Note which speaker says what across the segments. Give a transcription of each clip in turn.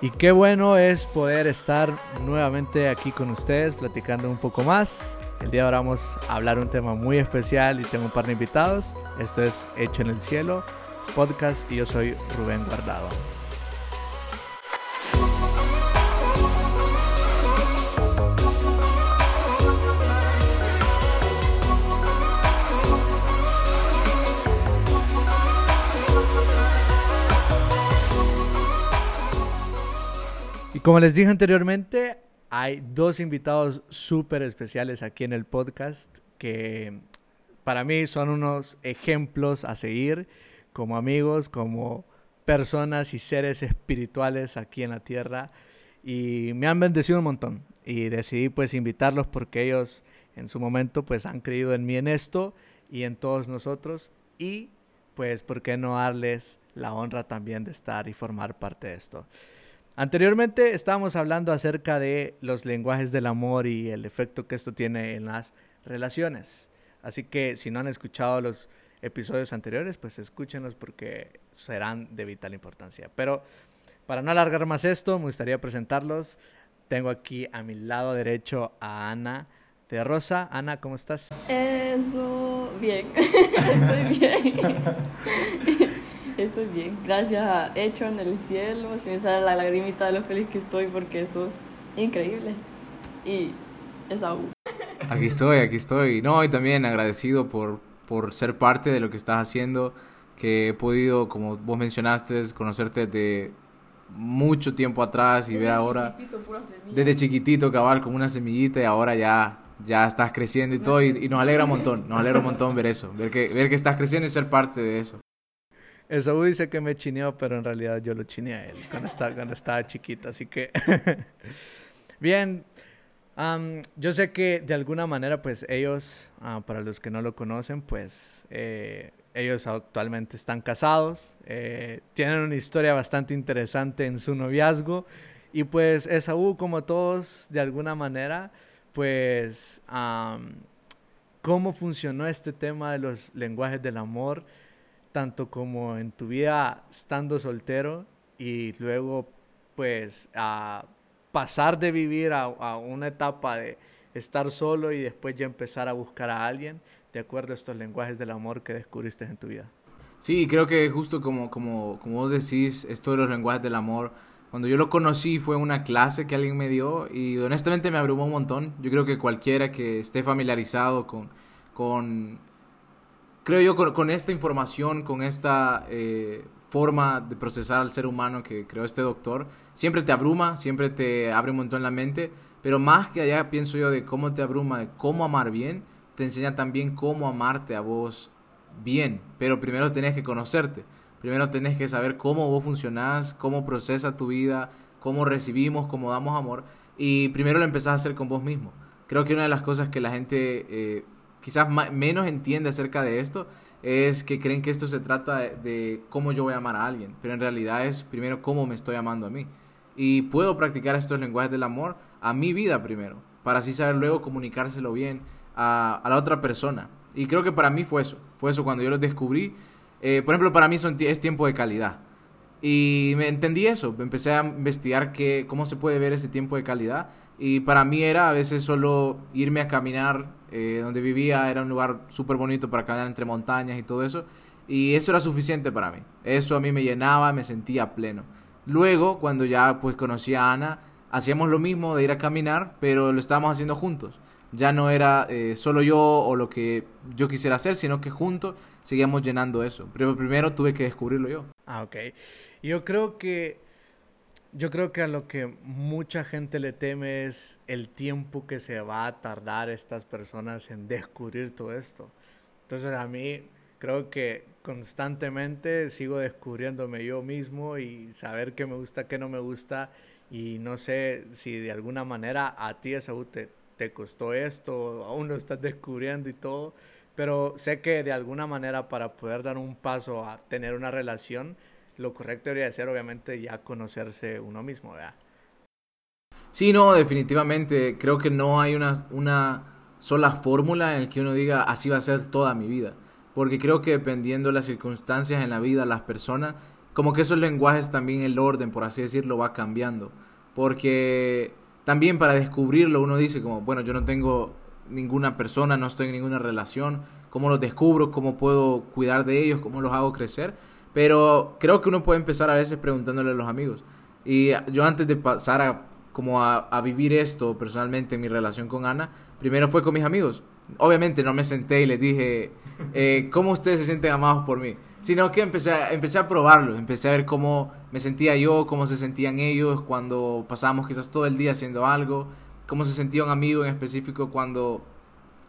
Speaker 1: Y qué bueno es poder estar nuevamente aquí con ustedes platicando un poco más. El día de ahora vamos a hablar un tema muy especial y tengo un par de invitados. Esto es Hecho en el Cielo, podcast y yo soy Rubén Guardado. Como les dije anteriormente, hay dos invitados súper especiales aquí en el podcast que para mí son unos ejemplos a seguir como amigos, como personas y seres espirituales aquí en la tierra y me han bendecido un montón y decidí pues invitarlos porque ellos en su momento pues han creído en mí en esto y en todos nosotros y pues por qué no darles la honra también de estar y formar parte de esto. Anteriormente estábamos hablando acerca de los lenguajes del amor y el efecto que esto tiene en las relaciones. Así que si no han escuchado los episodios anteriores, pues escúchenlos porque serán de vital importancia. Pero para no alargar más esto, me gustaría presentarlos. Tengo aquí a mi lado derecho a Ana de Rosa. Ana, ¿cómo estás?
Speaker 2: Eso, bien, estoy bien. Estoy bien, gracias a Hecho en el cielo, se me sale la lagrimita de lo feliz que estoy porque eso es increíble. Y es aún.
Speaker 3: Aquí estoy, aquí estoy. No, y también agradecido por, por ser parte de lo que estás haciendo, que he podido, como vos mencionaste, conocerte de mucho tiempo atrás y ver ahora,
Speaker 2: pura
Speaker 3: desde chiquitito, cabal, como una semillita y ahora ya, ya estás creciendo y todo, y, y nos alegra un montón, nos alegra un montón ver eso, ver que, ver que estás creciendo y ser parte de eso.
Speaker 1: Esaú dice que me chineó, pero en realidad yo lo chineé a él cuando estaba, cuando estaba chiquito. Así que, bien, am, yo sé que de alguna manera, pues ellos, ah, para los que no lo conocen, pues eh, ellos actualmente están casados, eh, tienen una historia bastante interesante en su noviazgo. Y pues Esaú, como todos, de alguna manera, pues, am, ¿cómo funcionó este tema de los lenguajes del amor? Tanto como en tu vida estando soltero y luego pues a pasar de vivir a, una etapa de estar solo y después ya empezar a buscar a alguien de acuerdo a estos lenguajes del amor que descubriste en tu vida.
Speaker 3: Sí, creo que justo como, como, como vos decís, esto de los lenguajes del amor, cuando yo lo conocí fue una clase que alguien me dio y honestamente me abrumó un montón. Yo creo que cualquiera que esté familiarizado con, con creo yo, con, esta información, con esta eh, forma de procesar al ser humano que creó este doctor, siempre te abruma, siempre te abre un montón la mente, pero más que allá pienso yo de cómo te abruma, de cómo amar bien, te enseña también cómo amarte a vos bien, pero primero tenés que conocerte, primero tenés que saber cómo vos funcionás, cómo procesa tu vida, cómo recibimos, cómo damos amor, y primero lo empezás a hacer con vos mismo. Creo que una de las cosas que la gente eh, quizás menos entiende acerca de esto es que creen que esto se trata de, cómo yo voy a amar a alguien, pero en realidad es primero cómo me estoy amando a mí. Y puedo practicar estos lenguajes del amor a mi vida primero, para así saber luego comunicárselo bien a, la otra persona. Y creo que para mí fue eso, fue eso cuando yo los descubrí. Eh, por ejemplo, para mí son, es tiempo de calidad. Y me entendí eso, empecé a investigar qué, cómo se puede ver ese tiempo de calidad. Y para mí era a veces solo irme a caminar eh, donde vivía, era un lugar súper bonito para caminar entre montañas y todo eso. Y eso era suficiente para mí. Eso a mí me llenaba, me sentía pleno. Luego, cuando ya pues conocí a Ana, hacíamos lo mismo de ir a caminar, pero lo estábamos haciendo juntos. Ya no era eh, solo yo o lo que yo quisiera hacer, sino que juntos seguíamos llenando eso. Pero primero tuve que descubrirlo yo.
Speaker 1: Ah, ok. Yo creo que yo creo que a lo que mucha gente le teme es el tiempo que se va a tardar estas personas en descubrir todo esto. Entonces a mí creo que constantemente sigo descubriéndome yo mismo y saber qué me gusta, qué no me gusta y no sé si de alguna manera a ti Esaú te, te costó esto, aún lo estás descubriendo y todo, pero sé que de alguna manera para poder dar un paso a tener una relación, lo correcto debería ser obviamente ya conocerse uno mismo, ¿verdad?
Speaker 3: Sí, no, definitivamente. Creo que no hay una, sola fórmula en la que uno diga así va a ser toda mi vida. Porque creo que dependiendo de las circunstancias en la vida, las personas, como que esos lenguajes también el orden, por así decirlo, va cambiando. Porque también para descubrirlo uno dice como, bueno, yo no tengo ninguna persona, no estoy en ninguna relación, cómo los descubro, cómo puedo cuidar de ellos, cómo los hago crecer. Pero creo que uno puede empezar a veces preguntándole a los amigos. Y yo antes de pasar a, como a, vivir esto personalmente en mi relación con Ana, primero fue con mis amigos. Obviamente no me senté y les dije, eh, ¿cómo ustedes se sienten amados por mí? Sino que empecé a, empecé a probarlo, empecé a ver cómo me sentía yo, cómo se sentían ellos cuando pasábamos quizás todo el día haciendo algo, cómo se sentía un amigo en específico cuando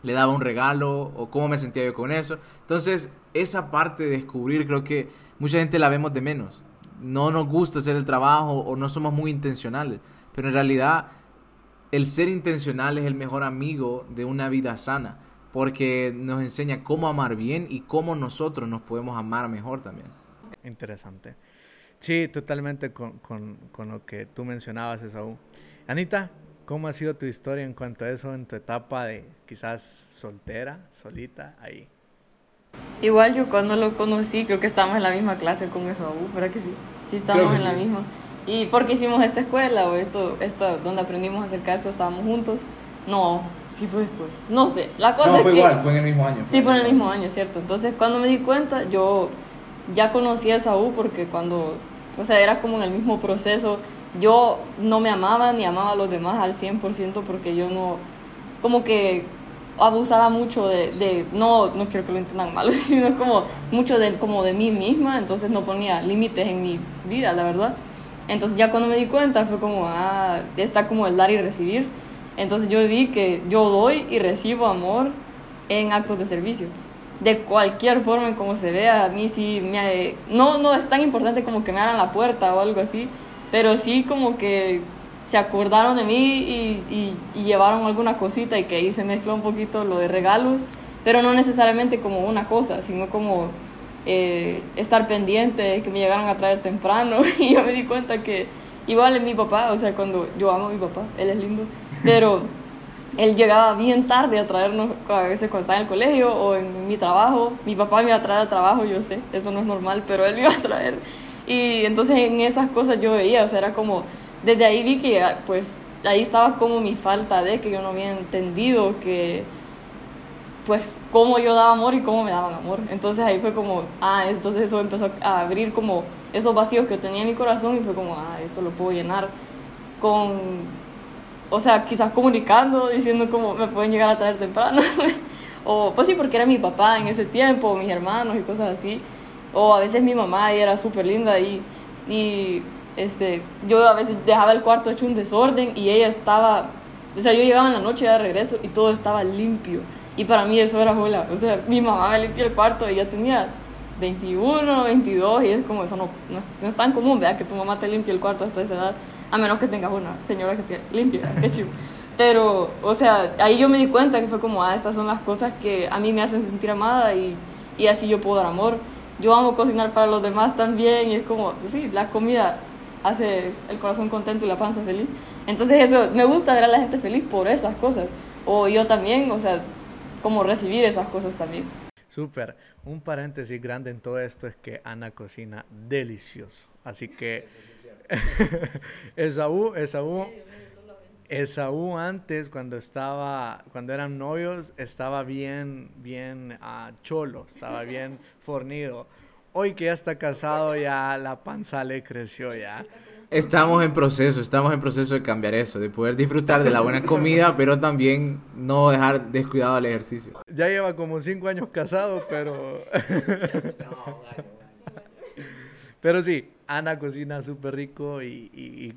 Speaker 3: le daba un regalo o cómo me sentía yo con eso. Entonces, esa parte de descubrir creo que mucha gente la vemos de menos. No nos gusta hacer el trabajo o no somos muy intencionales, pero en realidad el ser intencional es el mejor amigo de una vida sana, porque nos enseña cómo amar bien y cómo nosotros nos podemos amar mejor también.
Speaker 1: Interesante. Sí, totalmente con, con, con lo que tú mencionabas, Esaú. Anita, ¿cómo ha sido tu historia en cuanto a eso en tu etapa de quizás soltera, solita, ahí?
Speaker 2: Igual yo cuando lo conocí, creo que estábamos en la misma clase con Esaú, ¿verdad que sí? Sí, estábamos en la misma. ¿Y por qué hicimos esta escuela o esto, esto, donde aprendimos acerca de esto, estábamos juntos? No, sí fue después. No sé, la cosa
Speaker 3: no,
Speaker 2: fue
Speaker 3: igual, fue en el mismo año.
Speaker 2: Sí, fue en el mismo año, ¿cierto? Entonces cuando me di cuenta, yo ya conocía a Saúl porque cuando, o sea, era como en el mismo proceso. Yo no me amaba ni amaba a los demás al 100% porque yo no, como que abusaba mucho de, de, no, no quiero que lo entiendan mal, sino como mucho de, como de mí misma, entonces no ponía límites en mi vida, la verdad. Entonces ya cuando me di cuenta fue como, ah, está como el dar y recibir. Entonces yo vi que yo doy y recibo amor en actos de servicio. De cualquier forma en como se vea, a mí sí me... No, no es tan importante como que me abran la puerta o algo así, pero sí como que se acordaron de mí y, y, llevaron alguna cosita y que ahí se mezcló un poquito lo de regalos, pero no necesariamente como una cosa, sino como eh, estar pendiente, que me llegaron a traer temprano y yo me di cuenta que igual es mi papá, o sea, cuando yo amo a mi papá, él es lindo, pero él llegaba bien tarde a traernos, a veces cuando estaba en el colegio o en mi trabajo, mi papá me iba a traer al trabajo, yo sé, eso no es normal, pero él me iba a traer. Y entonces en esas cosas yo veía, o sea, era como, desde ahí vi que pues ahí estaba como mi falta de que yo no había entendido que pues cómo yo daba amor y cómo me daban amor. Entonces ahí fue como, ah, entonces eso empezó a abrir como esos vacíos que tenía en mi corazón y fue como, ah, esto lo puedo llenar con, o sea, quizás comunicando, diciendo como me pueden llegar a traer temprano. o pues sí, porque era mi papá en ese tiempo, mis hermanos y cosas así. O a veces mi mamá y era súper linda y, y este, yo a veces dejaba el cuarto hecho un desorden y ella estaba, o sea, yo llegaba en la noche de regreso y todo estaba limpio y para mí eso era jola. O sea, mi mamá me limpió el cuarto y ya tenía 21, 22 y es como eso no, no, es tan común, ¿verdad? Que tu mamá te limpie el cuarto hasta esa edad, a menos que tengas una señora que te limpie, qué chido. Pero, o sea, ahí yo me di cuenta que fue como, ah, estas son las cosas que a mí me hacen sentir amada y, y así yo puedo dar amor. Yo amo cocinar para los demás también y es como, sí, la comida hace el corazón contento y la panza feliz. Entonces eso, me gusta ver a la gente feliz por esas cosas. O yo también, o sea, como recibir esas cosas también.
Speaker 1: Súper. Un paréntesis grande en todo esto es que Ana cocina delicioso. Así que Esaú, Esaú, Esaú antes cuando estaba, cuando eran novios, estaba bien, bien uh, cholo, estaba bien fornido. Hoy que ya está casado, ya la panza le creció ya.
Speaker 3: Estamos en proceso, estamos en proceso de cambiar eso, de poder disfrutar de la buena comida, pero también no dejar descuidado el ejercicio.
Speaker 1: Ya lleva como cinco años casado, pero... pero sí, Ana cocina súper rico y,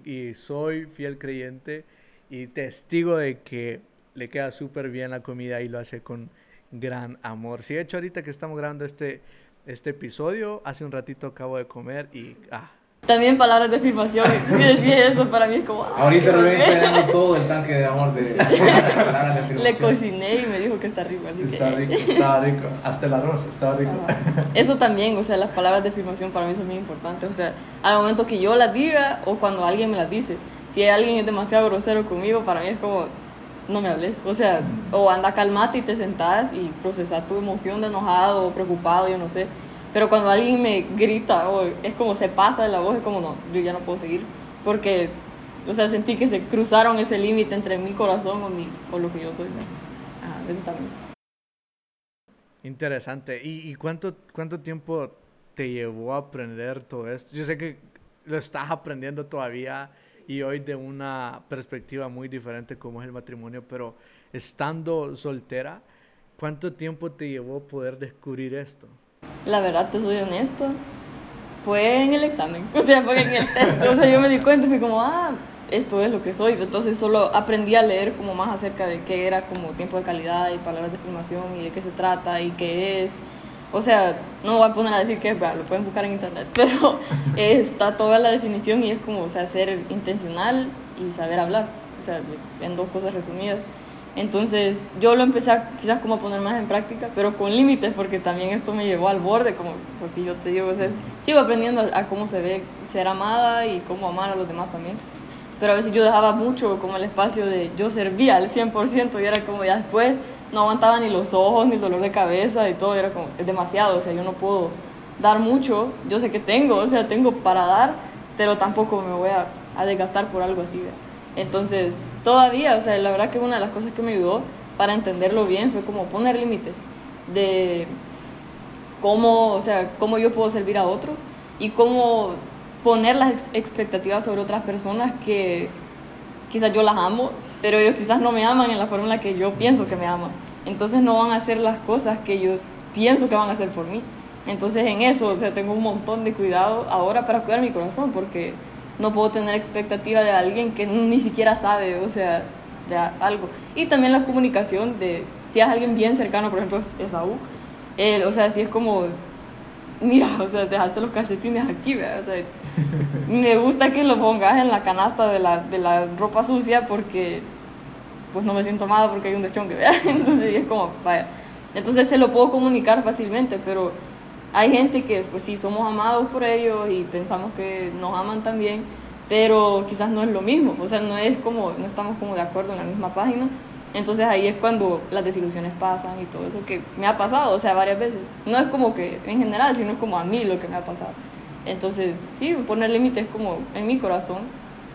Speaker 1: y, soy fiel creyente y testigo de que le queda súper bien la comida y lo hace con gran amor. Sí, de hecho ahorita que estamos grabando este, este episodio, hace un ratito acabo de comer y... Ah,
Speaker 2: también palabras de afirmación. Si decís eso, para mí es como.
Speaker 3: Ahorita lo está dando todo el tanque de amor de,
Speaker 2: de Le cociné y me dijo que está rico. Así
Speaker 1: está rico, está rico. Hasta el arroz está rico.
Speaker 2: Eso también, o sea, las palabras de afirmación para mí son muy importantes. O sea, al momento que yo las diga o cuando alguien me las dice. Si alguien es demasiado grosero conmigo, para mí es como. No me hables. O sea, o anda calmate y te sentás y procesas tu emoción de enojado o preocupado, yo no sé Pero cuando alguien me grita o es como se pasa de la voz, es como no, yo ya no puedo seguir. Porque, o sea, sentí que se cruzaron ese límite entre mi corazón o, mi, o lo que yo soy. Ajá, eso también.
Speaker 1: Interesante. ¿Y, y cuánto, cuánto tiempo te llevó a aprender todo esto? Yo sé que lo estás aprendiendo todavía y hoy de una perspectiva muy diferente como es el matrimonio, pero estando soltera, ¿cuánto tiempo te llevó poder descubrir esto?
Speaker 2: La verdad, te soy honesta, fue en el examen, o sea, fue en el test, o sea, yo me di cuenta, fui como, ah, esto es lo que soy, entonces solo aprendí a leer como más acerca de qué era como tiempo de calidad y palabras de afirmación y de qué se trata y qué es, o sea, no voy a poner a decir que es, lo pueden buscar en internet, pero está toda la definición y es como, o sea, ser intencional y saber hablar, o sea, en dos cosas resumidas. Entonces yo lo empecé a, quizás como a poner más en práctica, pero con límites, porque también esto me llevó al borde, como pues si yo te digo, o sea, sigo aprendiendo a, cómo se ve ser amada y cómo amar a los demás también. Pero a veces yo dejaba mucho como el espacio de yo servía al 100% y era como ya después no aguantaba ni los ojos, ni el dolor de cabeza y todo, era como, es demasiado, o sea, yo no puedo dar mucho, yo sé que tengo, o sea, tengo para dar, pero tampoco me voy a, desgastar por algo así. Entonces, todavía, o sea, la verdad que una de las cosas que me ayudó para entenderlo bien fue como poner límites de cómo, o sea, cómo yo puedo servir a otros y cómo poner las expectativas sobre otras personas que quizás yo las amo, pero ellos quizás no me aman en la forma en la que yo pienso que me aman. Entonces no van a hacer las cosas que yo pienso que van a hacer por mí. Entonces en eso, o sea, tengo un montón de cuidado ahora para cuidar mi corazón, porque no puedo tener expectativa de alguien que ni siquiera sabe, o sea, de algo. Y también la comunicación de, si es alguien bien cercano, por ejemplo, Esaú, él, o sea, si es como, mira, o sea, dejaste los calcetines aquí, ¿verdad? O sea, me gusta que lo pongas en la canasta de la, de la ropa sucia porque, pues no me siento amada porque hay un dechón que vea, entonces es como, vaya. Entonces se lo puedo comunicar fácilmente, pero hay gente que pues sí somos amados por ellos y pensamos que nos aman también, pero quizás no es lo mismo, o sea, no es como, no estamos como de acuerdo en la misma página. Entonces ahí es cuando las desilusiones pasan y todo eso que me ha pasado, o sea, varias veces. No es como que en general, sino es como a mí lo que me ha pasado. Entonces, sí, poner límites como en mi corazón,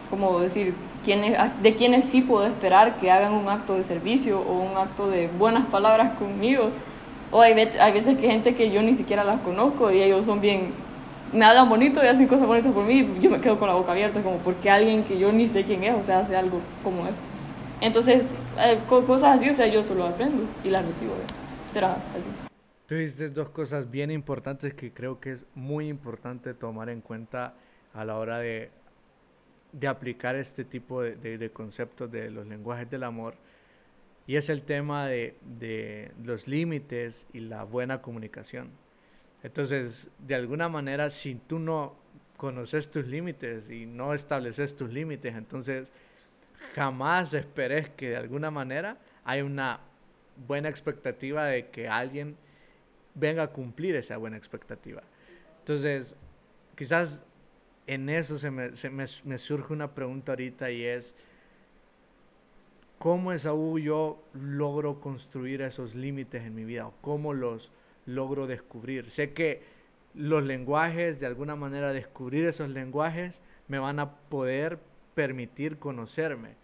Speaker 2: como decir quiénes, de quiénes sí puedo esperar que hagan un acto de servicio o un acto de buenas palabras conmigo o hay, hay veces que gente que yo ni siquiera las conozco y ellos son bien, me hablan bonito y hacen cosas bonitas por mí y yo me quedo con la boca abierta como porque alguien que yo ni sé quién es, o sea, hace algo como eso. Entonces, eh, cosas así, o sea, yo solo aprendo y las recibo. Pero así.
Speaker 1: Tú dices dos cosas bien importantes que creo que es muy importante tomar en cuenta a la hora de, de aplicar este tipo de, de, de conceptos de los lenguajes del amor y es el tema de, de los límites y la buena comunicación. Entonces, de alguna manera, si tú no conoces tus límites y no estableces tus límites, entonces jamás esperes que de alguna manera hay una buena expectativa de que alguien venga a cumplir esa buena expectativa. Entonces, quizás en eso se me, se me, surge una pregunta ahorita y es, ¿Cómo Esaú yo logro construir esos límites en mi vida? ¿Cómo los logro descubrir? Sé que los lenguajes, de alguna manera descubrir esos lenguajes, me van a poder permitir conocerme.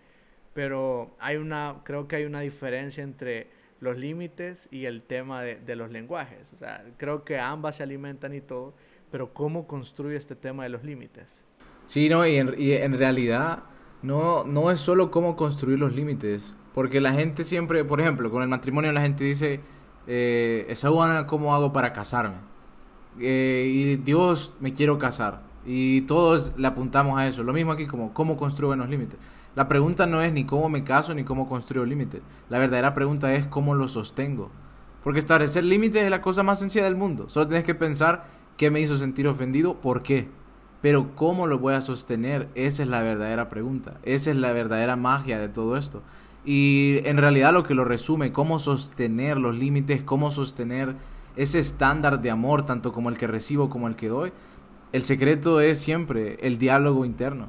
Speaker 1: Pero hay una, creo que hay una diferencia entre los límites y el tema de, de los lenguajes. O sea, creo que ambas se alimentan y todo, pero ¿cómo construye este tema de los límites?
Speaker 3: Sí, no, y en, y en realidad no, no es solo cómo construir los límites, porque la gente siempre, por ejemplo, con el matrimonio la gente dice, eh, Esaú, ¿cómo hago para casarme? Eh, y Dios, me quiero casar. Y todos le apuntamos a eso. Lo mismo aquí como, ¿cómo construyo los límites? La pregunta no es ni cómo me caso ni cómo construyo límites. La verdadera pregunta es cómo los sostengo. Porque establecer límites es la cosa más sencilla del mundo. Solo tienes que pensar qué me hizo sentir ofendido, por qué. Pero ¿cómo lo voy a sostener? Esa es la verdadera pregunta. Esa es la verdadera magia de todo esto. Y en realidad lo que lo resume, cómo sostener los límites, cómo sostener ese estándar de amor, tanto como el que recibo como el que doy, el secreto es siempre el diálogo interno.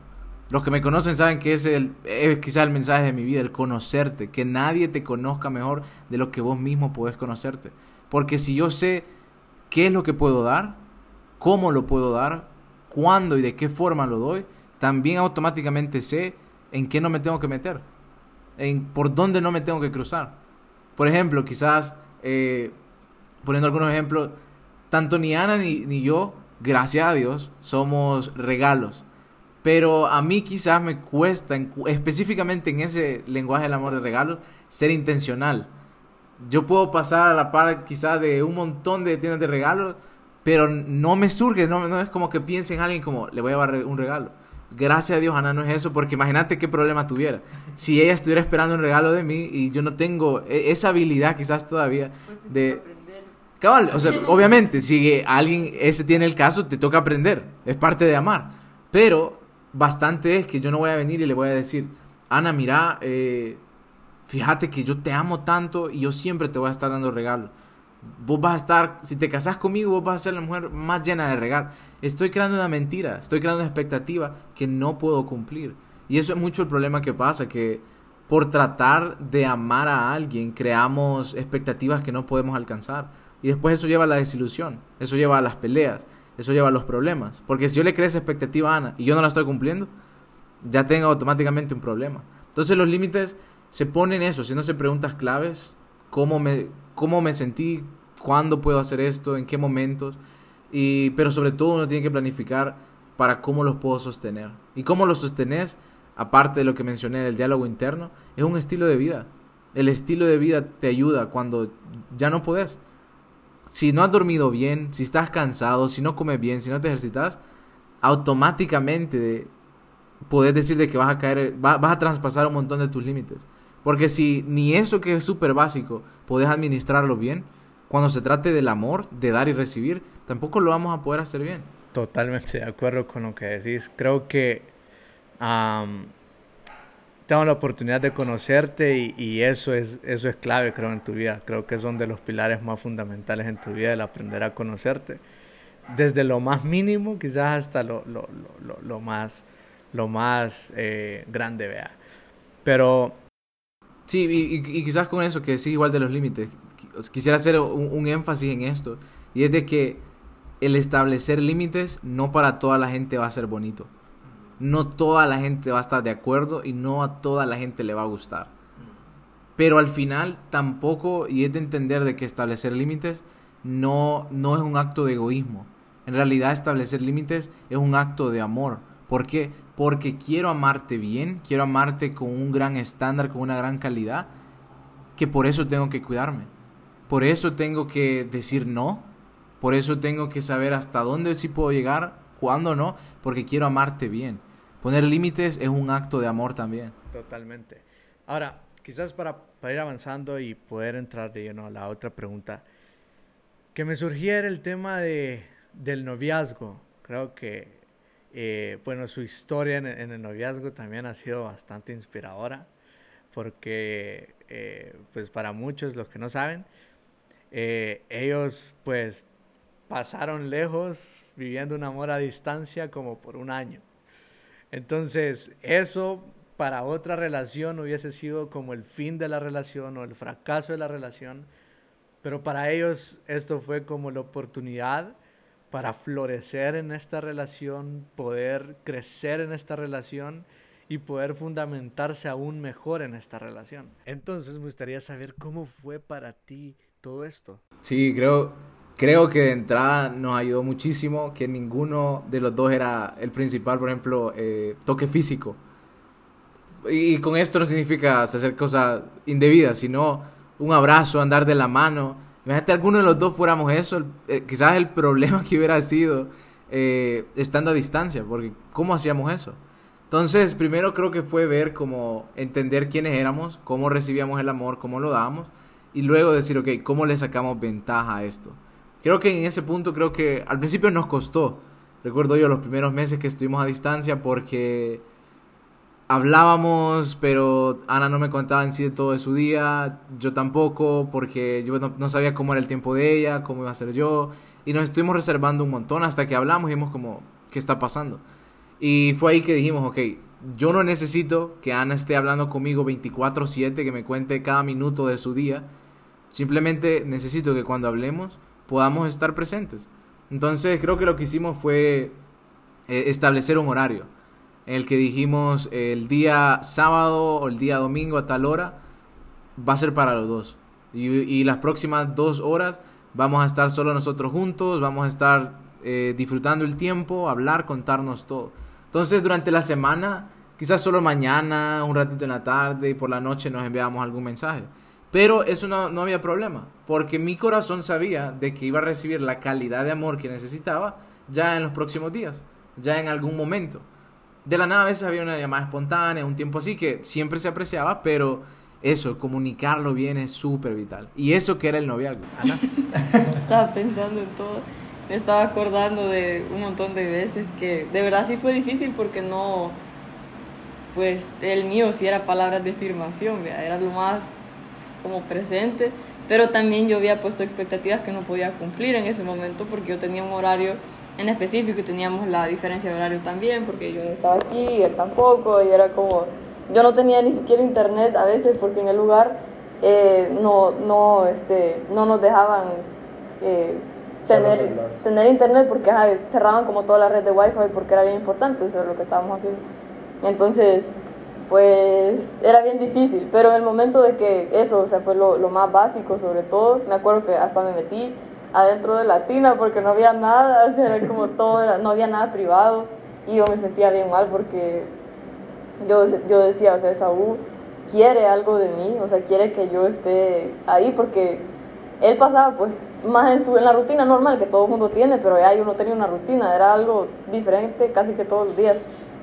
Speaker 3: Los que me conocen saben que es, es quizás el mensaje de mi vida, el conocerte, que nadie te conozca mejor de lo que vos mismo podés conocerte. Porque si yo sé qué es lo que puedo dar, cómo lo puedo dar, cuándo y de qué forma lo doy, también automáticamente sé en qué no me tengo que meter, en por dónde no me tengo que cruzar. Por ejemplo, quizás, eh, poniendo algunos ejemplos, tanto ni Ana ni, ni yo, gracias a Dios, somos regalos. Pero a mí quizás me cuesta, específicamente en ese lenguaje del amor de regalos, ser intencional. Yo puedo pasar a la par quizás de un montón de tiendas de regalos, pero no me surge, no, no es como que piense en alguien como, le voy a dar un regalo. Gracias a Dios, Ana, no es eso, porque imagínate qué problema tuviera. Si ella estuviera esperando un regalo de mí y yo no tengo e, esa habilidad quizás todavía pues de... Cabal, o sea, obviamente, si alguien ese tiene el caso, te toca aprender, es parte de amar. Pero bastante es que yo no voy a venir y le voy a decir, Ana, mira, eh, fíjate que yo te amo tanto y yo siempre te voy a estar dando regalos. Vos vas a estar, si te casas conmigo, vos vas a ser la mujer más llena de regalos. Estoy creando una mentira, estoy creando una expectativa que no puedo cumplir. Y eso es mucho el problema que pasa, que por tratar de amar a alguien creamos expectativas que no podemos alcanzar. Y después eso lleva a la desilusión, eso lleva a las peleas, eso lleva a los problemas. Porque si yo le creo esa expectativa a Ana y yo no la estoy cumpliendo, ya tengo automáticamente un problema. Entonces los límites se ponen eso, si no se preguntas claves, cómo me, cómo me sentí, cuándo puedo hacer esto, en qué momentos. Y, pero sobre todo uno tiene que planificar para cómo los puedo sostener. Y cómo los sostenes, aparte de lo que mencioné del diálogo interno, es un estilo de vida. El estilo de vida te ayuda cuando ya no puedes si no has dormido bien, si estás cansado, si no comes bien, si no te ejercitas, automáticamente puedes decir de que vas a caer, vas a traspasar un montón de tus límites. Porque si ni eso que es súper básico puedes administrarlo bien, cuando se trate del amor, de dar y recibir, tampoco lo vamos a poder hacer bien.
Speaker 1: Totalmente de acuerdo con lo que decís. Creo que tengo la oportunidad de conocerte y, eso, es, eso es clave, creo, en tu vida. Creo que son de los pilares más fundamentales en tu vida, el aprender a conocerte. Desde lo más mínimo, quizás hasta lo, lo, lo, lo más, lo más eh, grande, vea. Pero...
Speaker 3: Sí, y, quizás con eso, que sí, igual de los límites, quisiera hacer un, un énfasis en esto, y es de que el establecer límites no para toda la gente va a ser bonito no toda la gente va a estar de acuerdo y no a toda la gente le va a gustar. Pero al final tampoco, y es de entender de que establecer límites no, no es un acto de egoísmo. En realidad establecer límites es un acto de amor. ¿Por qué? Porque quiero amarte bien, quiero amarte con un gran estándar, con una gran calidad, que por eso tengo que cuidarme. Por eso tengo que decir no, por eso tengo que saber hasta dónde sí puedo llegar, cuándo no, porque quiero amarte bien. Poner límites es un acto de amor también.
Speaker 1: Totalmente. Ahora, quizás para, ir avanzando y poder entrar de lleno a la otra pregunta, que me surgiera el tema de, del noviazgo. Creo que, eh, bueno, su historia en, el noviazgo también ha sido bastante inspiradora, porque, eh, pues para muchos, los que no saben, eh, ellos, pues, pasaron lejos viviendo un amor a distancia como por un año. Entonces, eso para otra relación hubiese sido como el fin de la relación o el fracaso de la relación, pero para ellos esto fue como la oportunidad para florecer en esta relación, poder crecer en esta relación y poder fundamentarse aún mejor en esta relación. Entonces me gustaría saber cómo fue para ti todo esto.
Speaker 3: Sí, creo, Creo que de entrada nos ayudó muchísimo que ninguno de los dos era el principal, por ejemplo, eh, toque físico. Y, con esto no significa hacer cosas indebidas, sino un abrazo, andar de la mano. Imagínate, alguno de los dos fuéramos eso, eh, quizás el problema que hubiera sido eh, estando a distancia, porque ¿cómo hacíamos eso? Entonces, primero creo que fue ver cómo entender quiénes éramos, cómo recibíamos el amor, cómo lo dábamos, y luego decir, ok, ¿cómo le sacamos ventaja a esto? Creo que en ese punto, creo que al principio nos costó. Recuerdo yo los primeros meses que estuvimos a distancia porque hablábamos, pero Ana no me contaba en sí de todo de su día, yo tampoco, porque yo no, sabía cómo era el tiempo de ella, cómo iba a ser yo, y nos estuvimos reservando un montón hasta que hablamos y vimos como, ¿qué está pasando? Y fue ahí que dijimos, ok, yo no necesito que Ana esté hablando conmigo 24/7, que me cuente cada minuto de su día, simplemente necesito que cuando hablemos podamos estar presentes. Entonces creo que lo que hicimos fue eh, establecer un horario en el que dijimos el día sábado o el día domingo a tal hora va a ser para los dos. Y, las próximas dos horas vamos a estar solo nosotros juntos, vamos a estar eh, disfrutando el tiempo, hablar, contarnos todo. Entonces durante la semana, quizás solo mañana, un ratito en la tarde y por la noche nos enviamos algún mensaje. Pero eso no, no había problema, porque mi corazón sabía de que iba a recibir la calidad de amor que necesitaba ya en los próximos días, ya en algún momento. De la nada a veces había una llamada espontánea, un tiempo así que siempre se apreciaba, pero eso, comunicarlo bien es súper vital. Y eso que era el noviazgo. Ana.
Speaker 2: Estaba pensando en todo. Me estaba acordando de un montón de veces que de verdad sí fue difícil porque no, pues el mío sí era palabras de afirmación, era lo más como presente, pero también yo había puesto expectativas que no podía cumplir en ese momento porque yo tenía un horario en específico y teníamos la diferencia de horario también porque yo no estaba aquí y él tampoco y era como, yo no tenía ni siquiera internet a veces porque en el lugar eh, no, no, este, no nos dejaban eh, tener, tener internet porque ajá, cerraban como toda la red de wifi porque era bien importante, eso es lo que estábamos haciendo. Entonces, pues era bien difícil, pero en el momento de que eso, o sea, fue lo, lo más básico sobre todo, me acuerdo que hasta me metí adentro de la tina porque no había nada, o sea, era como todo, no había nada privado y yo me sentía bien mal porque yo, yo decía, o sea, Saúl quiere algo de mí, o sea, quiere que yo esté ahí porque él pasaba pues más en, su, en la rutina normal que todo el mundo tiene, pero ya yo no tenía una rutina, era algo diferente casi que todos los días.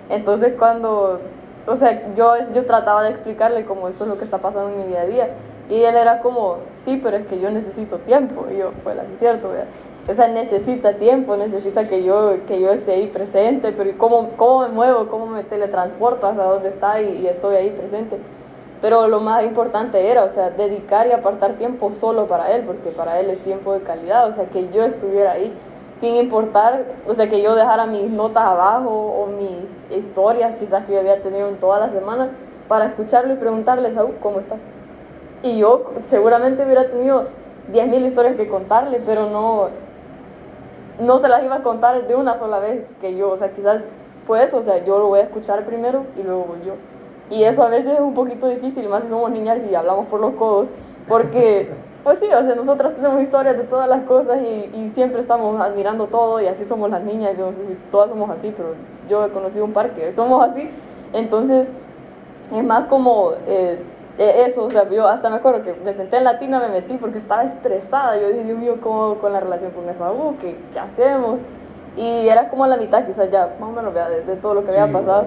Speaker 2: Entonces cuando, o sea, yo, yo trataba de explicarle como esto es lo que está pasando en mi día a día. Y él era como, sí, pero es que yo necesito tiempo. Y yo, pues así es cierto, ¿verdad? O sea, necesita tiempo, necesita que yo, que yo esté ahí presente, pero ¿y cómo, cómo me muevo? ¿Cómo me teletransporto hasta donde está y, y estoy ahí presente? Pero lo más importante era, o sea, dedicar y apartar tiempo solo para él, porque para él es tiempo de calidad, o sea, que yo estuviera ahí, sin importar, o sea, que yo dejara mis notas abajo o mis historias, quizás que yo había tenido en toda la semana, para escucharlo y preguntarle, Saúl, ¿cómo estás? Y yo seguramente hubiera tenido 10.000 historias que contarle, pero no, no se las iba a contar de una sola vez que yo, o sea, quizás fue eso, o sea, yo lo voy a escuchar primero y luego voy yo. Y eso a veces es un poquito difícil, más si somos niñas y hablamos por los codos, porque, pues sí, o sea, nosotras tenemos historias de todas las cosas y, y siempre estamos admirando todo y así somos las niñas, yo no sé si todas somos así, pero yo he conocido un par que somos así, entonces es más como eh, eh, eso, o sea, yo hasta me acuerdo que me senté en la tina, me metí porque estaba estresada, yo dije, Dios mío, ¿cómo con la relación con Esaú? ¿Qué, qué hacemos? Y era como a la mitad, quizás ya, más o menos, de, de todo lo que había
Speaker 3: Sí,
Speaker 2: pasado.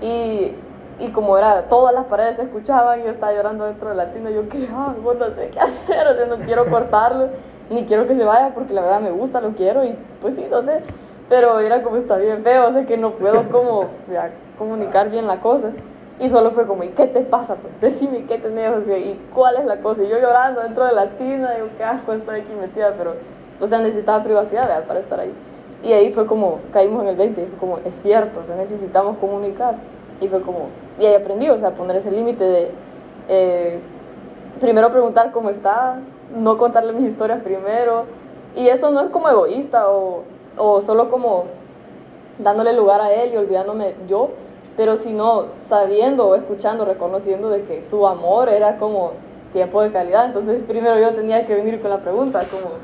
Speaker 2: Y, y como era, todas las paredes se escuchaban, yo estaba llorando dentro de la tina, yo, ¿qué hago? No sé qué hacer, o sea, no quiero cortarlo, ni quiero que se vaya porque la verdad me gusta, lo quiero y pues sí, no sé. Pero era como está bien feo, o sea, que no puedo como ya, comunicar bien la cosa. Y solo fue como, ¿y qué te pasa? Pues decime, ¿qué tenés? O sea, ¿y cuál es la cosa? Y yo llorando dentro de la tina, digo, qué asco, estoy aquí metida, pero, o sea, necesitaba privacidad ¿verdad? para estar ahí. Y ahí fue como, caímos en el 20, y fue como, es cierto, o sea, necesitamos comunicar. Y fue como, y ahí aprendí, o sea, poner ese límite de, eh, primero preguntar cómo está, no contarle mis historias primero. Y eso no es como egoísta o, o solo como dándole lugar a él y olvidándome yo, pero sino sabiendo o escuchando, reconociendo de que su amor era como tiempo de calidad. Entonces primero yo tenía que venir con la pregunta, como,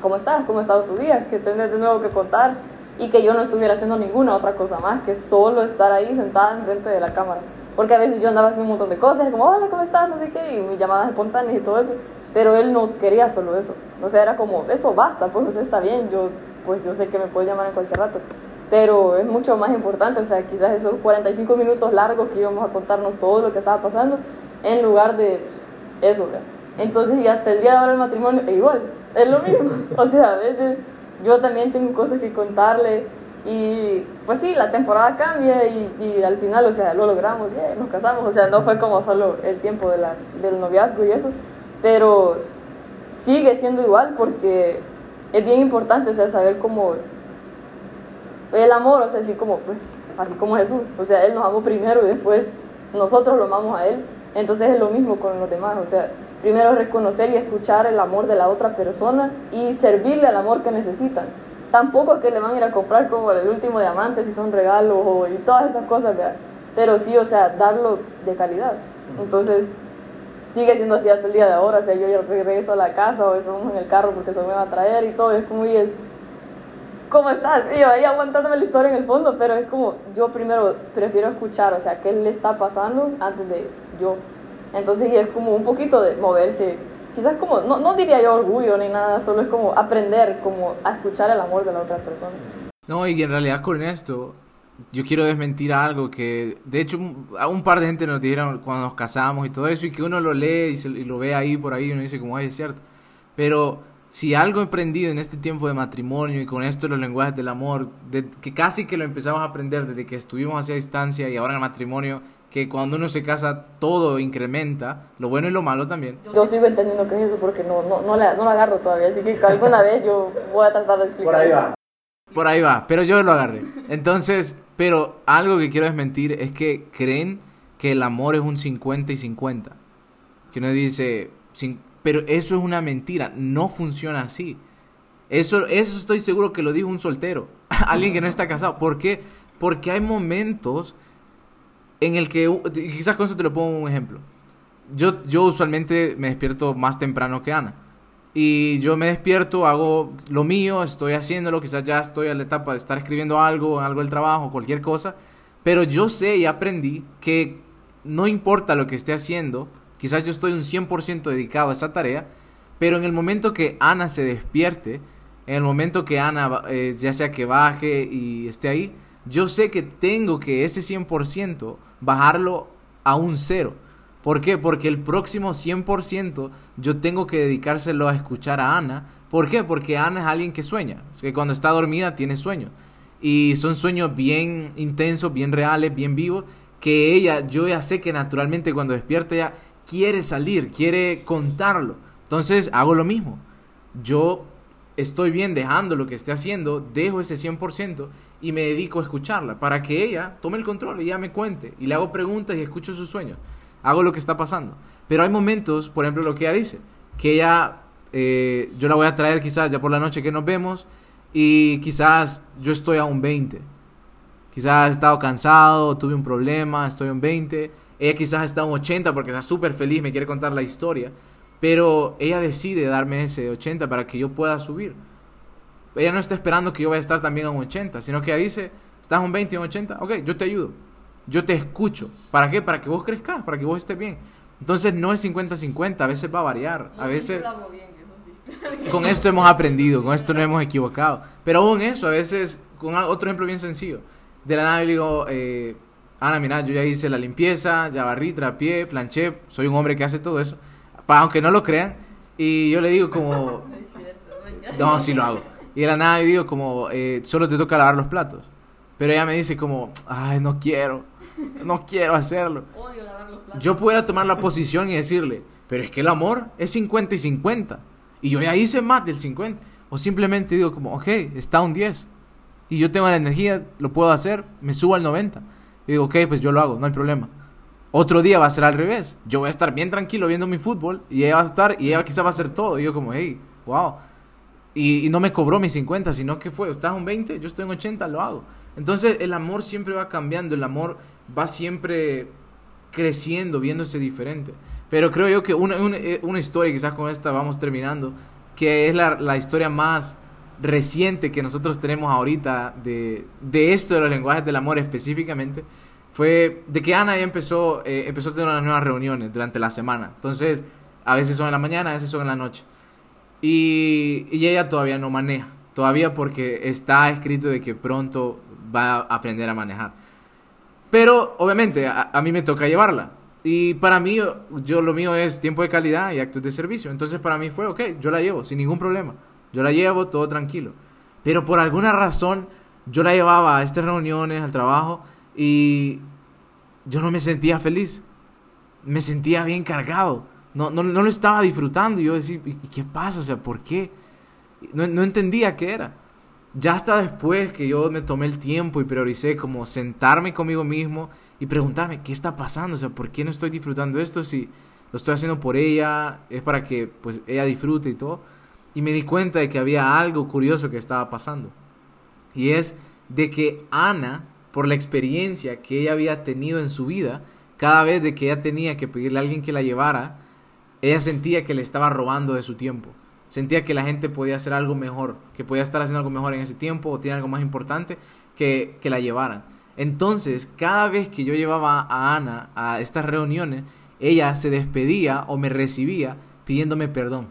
Speaker 2: ¿cómo estás? ¿Cómo ha estado tu día? ¿Qué tenés de nuevo que contar? Y que yo no estuviera haciendo ninguna otra cosa más que solo estar ahí sentada enfrente de la cámara. Porque a veces yo andaba haciendo un montón de cosas, como, hola, ¿cómo estás? No sé qué, y mis llamadas espontáneas y todo eso. Pero él no quería solo eso. O sea, era como, eso basta, pues, o sea, está bien, yo, pues, yo sé que me puedes llamar en cualquier rato. Pero es mucho más importante, o sea, quizás esos 45 minutos largos que íbamos a contarnos todo lo que estaba pasando, en lugar de eso, ¿verdad? Entonces, y hasta el día de ahora el matrimonio, e igual, es lo mismo. O sea, a veces yo también tengo cosas que contarle. Y pues sí, la temporada cambia y, y al final, o sea, lo logramos, yeah, nos casamos, o sea, no fue como solo el tiempo de la, del noviazgo y eso, pero sigue siendo igual porque es bien importante, o sea, saber cómo el amor, o sea, así como, pues, así como Jesús, o sea, Él nos amó primero y después nosotros lo amamos a Él. Entonces es lo mismo con los demás, o sea, primero reconocer y escuchar el amor de la otra persona y servirle al amor que necesitan. Tampoco es que le van a ir a comprar como el último diamante si son regalos o, y todas esas cosas, ¿verdad? pero sí, o sea, darlo de calidad. Entonces, sigue siendo así hasta el día de ahora, o sea, yo regreso a la casa o estamos en el carro porque se me va a traer y todo, es como, y es, ¿cómo estás? Y yo ahí aguantándome la historia en el fondo, pero es como, yo primero prefiero escuchar, o sea, qué le está pasando antes de yo. Entonces es como un poquito de moverse, quizás como, no, no diría yo orgullo ni nada, solo es como aprender como a escuchar el amor de la otra persona.
Speaker 3: No, y en realidad con esto, yo quiero desmentir algo que, de hecho, a un par de gente nos dijeron cuando nos casamos y todo eso, y que uno lo lee y, lo ve ahí por ahí y uno dice como, es cierto. Pero si algo he aprendido en este tiempo de matrimonio y con esto los lenguajes del amor, que casi que lo empezamos a aprender desde que estuvimos hacia distancia y ahora en el matrimonio, que cuando uno se casa todo incrementa, lo bueno y lo malo también.
Speaker 2: Yo sigo entendiendo qué es eso porque no, no, no, la, no la agarro todavía, así que alguna vez yo voy a tratar de explicar.
Speaker 3: Por ahí va. Por ahí va, pero yo lo agarré. Entonces, pero algo que quiero desmentir es que creen que el amor es un 50 y 50. Que uno dice, pero eso es una mentira, no funciona así. Eso, eso estoy seguro que lo dijo un soltero, alguien que no está casado. ¿Por qué? Porque hay momentos en el que, quizás con eso te lo pongo un ejemplo. Yo, yo usualmente me despierto más temprano que Ana y yo me despierto, hago lo mío, estoy haciéndolo, quizás ya estoy en la etapa de estar escribiendo algo, algo del trabajo, cualquier cosa, pero yo sé y aprendí que no importa lo que esté haciendo, quizás yo estoy un 100% dedicado a esa tarea, pero en el momento que Ana se despierte, en el momento que Ana, eh, ya sea que baje y esté ahí, yo sé que tengo que ese 100% bajarlo a un cero ¿Por qué? Porque el próximo 100% yo tengo que dedicárselo a escuchar a Ana. ¿Por qué? Porque Ana es alguien que sueña, que cuando está dormida tiene sueños. Y son sueños bien intensos, bien reales, bien vivos, que ella, yo ya sé que naturalmente cuando despierta ya quiere salir, quiere contarlo. Entonces hago lo mismo. Yo estoy bien dejando lo que esté haciendo, dejo ese 100% y me dedico a escucharla para que ella tome el control y ella me cuente y le hago preguntas y escucho sus sueños hago lo que está pasando. Pero hay momentos, por ejemplo, lo que ella dice, que ella, eh, yo la voy a traer quizás ya por la noche que nos vemos y quizás yo estoy a un 20. Quizás he estado cansado, tuve un problema, estoy a un 20. Ella quizás está a un 80 porque está súper feliz, me quiere contar la historia. Pero ella decide darme ese 80 para que yo pueda subir. Ella no está esperando que yo vaya a estar también a un 80, sino que ella dice, estás a un 20 y un 80, ok, yo te ayudo. Yo te escucho. ¿Para qué? Para que vos crezcas, para que vos estés bien. Entonces no es 50-50, a veces va a variar. A veces... Con esto hemos aprendido, con esto no hemos equivocado. Pero aún eso, a veces, con otro ejemplo bien sencillo. De la nada le digo, eh, Ana, mira, yo ya hice la limpieza, ya barrí, trapié, planché, soy un hombre que hace todo eso. aunque no lo crean. Y yo le digo como... No, sí lo hago. Y de la nada yo digo como, eh, solo te toca lavar los platos. Pero ella me dice como, ay, no quiero, no quiero hacerlo. Odio lavar los platos. Yo pudiera tomar la posición y decirle, pero es que el amor es 50 y 50. Y yo ya hice más del 50. O simplemente digo como, ok, está un 10. Y yo tengo la energía, lo puedo hacer, me subo al 90. Y digo, ok, pues yo lo hago, no hay problema. Otro día va a ser al revés. Yo voy a estar bien tranquilo viendo mi fútbol y ella va a estar y ella quizá va a hacer todo. Y yo como, hey, wow. Y, y no me cobró mis 50, sino que fue, estás un 20, yo estoy en 80, lo hago. Entonces el amor siempre va cambiando, el amor va siempre creciendo, viéndose diferente. Pero creo yo que una, una, eh, una historia, quizás con esta vamos terminando, que es la, la, historia más reciente que nosotros tenemos ahorita de, de, esto de los lenguajes del amor específicamente, fue de que Ana ya empezó, eh, empezó a tener unas nuevas reuniones durante la semana. Entonces, a veces son en la mañana, a veces son en la noche. Y, ella todavía no maneja, todavía porque está escrito de que pronto va a aprender a manejar. Pero obviamente a, mí me toca llevarla. Y para mí, yo lo mío es tiempo de calidad y actos de servicio. Entonces para mí fue, ok, yo la llevo sin ningún problema. Yo la llevo todo tranquilo. Pero por alguna razón yo la llevaba a estas reuniones, al trabajo, y yo no me sentía feliz. Me sentía bien cargado. No, no, no lo estaba disfrutando. Y yo decía, ¿y qué pasa? O sea, ¿por qué? No, no entendía qué era. ya hasta después que yo me tomé el tiempo y prioricé como sentarme conmigo mismo y preguntarme qué está pasando, o sea, ¿por qué no estoy disfrutando esto si lo estoy haciendo por ella, es para que pues ella disfrute y todo? Y me di cuenta de que había algo curioso que estaba pasando. Y es de que Ana, por la experiencia que ella había tenido en su vida, cada vez de que ella tenía que pedirle a alguien que la llevara, ella sentía que le estaba robando de su tiempo. Sentía que la gente podía hacer algo mejor, que podía estar haciendo algo mejor en ese tiempo o tiene algo más importante que, que la llevaran. Entonces, cada vez que yo llevaba a Ana a estas reuniones, ella se despedía o me recibía pidiéndome perdón.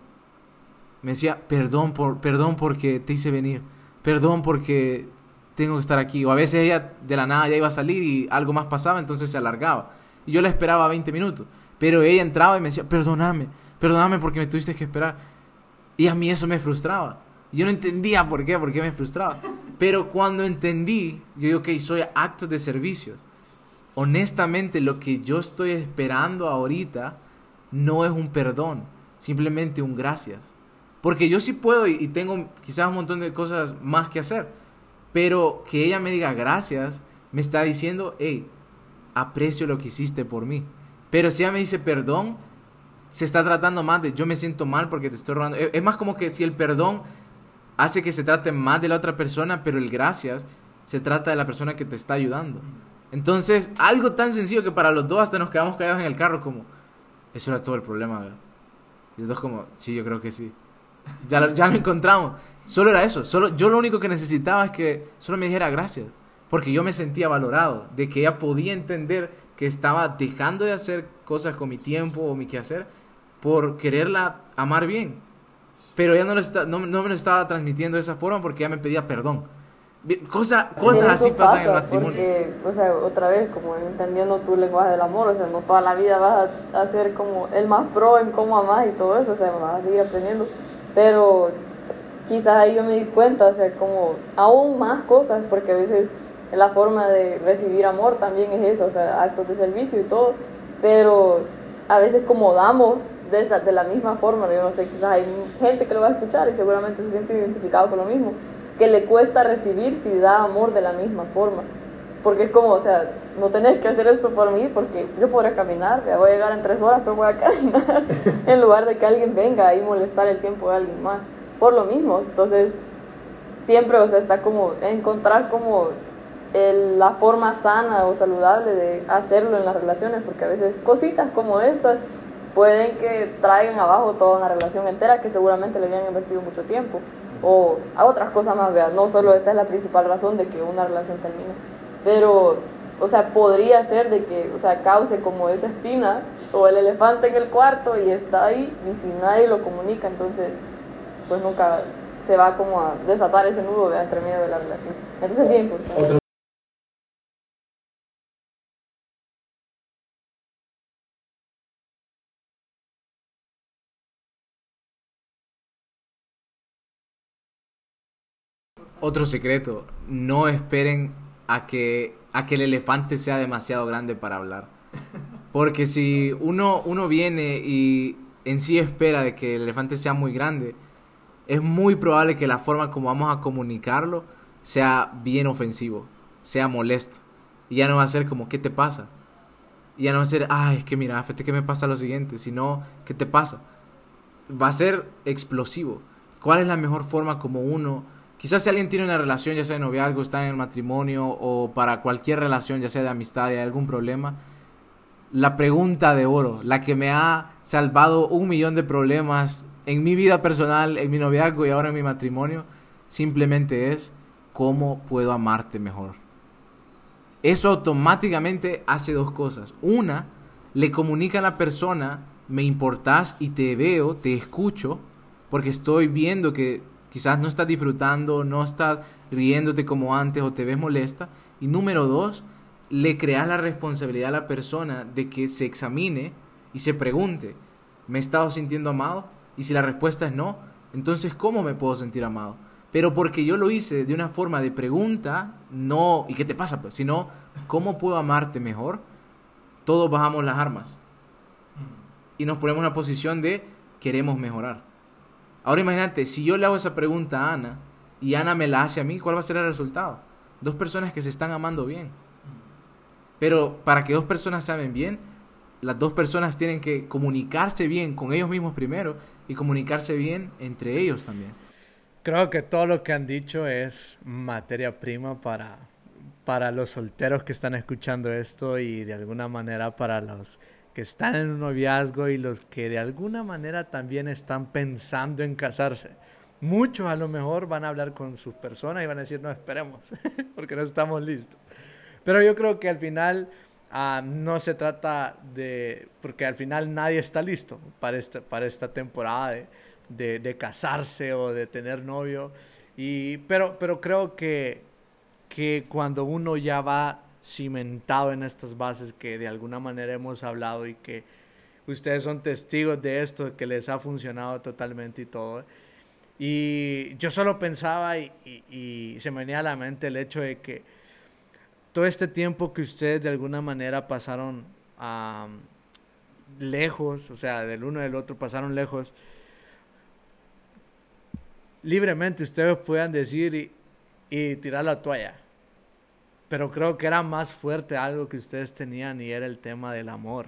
Speaker 3: Me decía, perdón, por, perdón porque te hice venir, perdón porque tengo que estar aquí. O a veces ella de la nada ya iba a salir y algo más pasaba, entonces se alargaba. Y yo la esperaba 20 minutos. Pero ella entraba y me decía, perdóname, perdóname porque me tuviste que esperar. Y a mí eso me frustraba. Yo no entendía por qué, por qué me frustraba. Pero cuando entendí, yo digo, ok, soy actos de servicios. Honestamente, lo que yo estoy esperando ahorita no es un perdón, simplemente un gracias. Porque yo sí puedo y tengo quizás un montón de cosas más que hacer. Pero que ella me diga gracias, me está diciendo, hey, aprecio lo que hiciste por mí. Pero si ella me dice perdón, se está tratando más de yo me siento mal porque te estoy robando. Es más como que si el perdón hace que se trate más de la otra persona, pero el gracias se trata de la persona que te está ayudando. Entonces, algo tan sencillo que para los dos hasta nos quedamos callados en el carro como, eso era todo el problema. Y los dos como, sí, yo creo que sí. Ya lo, ya lo encontramos. Solo era eso. Solo, yo lo único que necesitaba es que solo me dijera gracias. Porque yo me sentía valorado. De que ella podía entender que estaba dejando de hacer cosas con mi tiempo o mi quehacer por quererla amar bien. Pero ella no, lo está, no, no me lo estaba transmitiendo de esa forma porque ella me pedía perdón. Cosa, cosas así pasan en el matrimonio.
Speaker 2: Porque, o sea, otra vez, como entendiendo tu lenguaje del amor, o sea, no toda la vida vas a, a ser como el más pro en cómo amas y todo eso, o sea, vas a seguir aprendiendo. Pero quizás ahí yo me di cuenta, o sea, como aún más cosas, porque a veces la forma de recibir amor también es eso, o sea, actos de servicio y todo, pero a veces como damos de, esa, de la misma forma, yo no sé, quizás hay gente que lo va a escuchar y seguramente se siente identificado con lo mismo, que le cuesta recibir si da amor de la misma forma. Porque es como, o sea, no tenés que hacer esto por mí porque yo podré caminar, ya voy a llegar en tres horas, pero voy a caminar en lugar de que alguien venga y molestar el tiempo de alguien más. Por lo mismo, entonces siempre, o sea, está como encontrar como el, la forma sana o saludable de hacerlo en las relaciones, porque a veces cositas como estas pueden que traigan abajo toda una relación entera que seguramente le habían invertido mucho tiempo o a otras cosas más, vean, no solo esta es la principal razón de que una relación termine, pero, o sea, podría ser de que, o sea, cause como esa espina o el elefante en el cuarto y está ahí y si nadie lo comunica, entonces, pues nunca se va como a desatar ese nudo entre medio de la relación. Entonces es bien importante.
Speaker 3: Otro secreto, no esperen a que, a que el elefante sea demasiado grande para hablar. Porque si uno, uno viene y en sí espera de que el elefante sea muy grande, es muy probable que la forma como vamos a comunicarlo sea bien ofensivo, sea molesto. Y ya no va a ser como, ¿qué te pasa? Y ya no va a ser, ay, es que mira, fíjate que me pasa lo siguiente, sino, ¿qué te pasa? Va a ser explosivo. ¿Cuál es la mejor forma como uno Quizás si alguien tiene una relación, ya sea de noviazgo, está en el matrimonio o para cualquier relación, ya sea de amistad hay algún problema, la pregunta de oro, la que me ha salvado un millón de problemas en mi vida personal, en mi noviazgo y ahora en mi matrimonio, simplemente es cómo puedo amarte mejor. Eso automáticamente hace dos cosas. Una, le comunica a la persona, me importas y te veo, te escucho, porque estoy viendo que Quizás no estás disfrutando, no estás riéndote como antes o te ves molesta. Y número dos, le creas la responsabilidad a la persona de que se examine y se pregunte, ¿me he estado sintiendo amado? Y si la respuesta es no, entonces ¿cómo me puedo sentir amado? Pero porque yo lo hice de una forma de pregunta, no, ¿y qué te pasa? Pues, sino, ¿cómo puedo amarte mejor? Todos bajamos las armas y nos ponemos en una posición de queremos mejorar. Ahora imagínate, si yo le hago esa pregunta a Ana y Ana me la hace a mí, ¿cuál va a ser el resultado? Dos personas que se están amando bien. Pero para que dos personas se amen bien, las dos personas tienen que comunicarse bien con ellos mismos primero y comunicarse bien entre ellos también.
Speaker 1: Creo que todo lo que han dicho es materia prima para, para los solteros que están escuchando esto y de alguna manera para los que están en un noviazgo y los que de alguna manera también están pensando en casarse. Muchos a lo mejor van a hablar con sus personas y van a decir, no, esperemos, porque no estamos listos. Pero yo creo que al final ah, no se trata de, porque al final nadie está listo para esta, para esta temporada de, de, casarse o de tener novio. Y, pero, pero creo que, que cuando uno ya va cimentado en estas bases que de alguna manera hemos hablado y que ustedes son testigos de esto, que les ha funcionado totalmente y todo. Y yo solo pensaba y, se me venía a la mente el hecho de que todo este tiempo que ustedes de alguna manera pasaron lejos, o sea, del uno del otro pasaron lejos, libremente ustedes puedan decir y tirar la toalla pero creo que era más fuerte algo que ustedes tenían y era el tema del amor.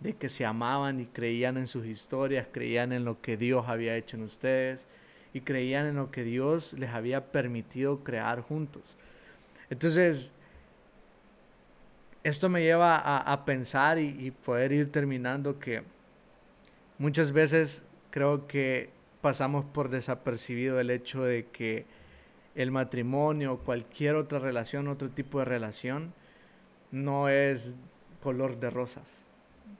Speaker 1: De que se amaban y creían en sus historias, creían en lo que Dios había hecho en ustedes y creían en lo que Dios les había permitido crear juntos. Entonces, esto me lleva a, pensar y, y poder ir terminando que muchas veces creo que pasamos por desapercibido el hecho de que el matrimonio, cualquier otra relación, otro tipo de relación, no es color de rosas,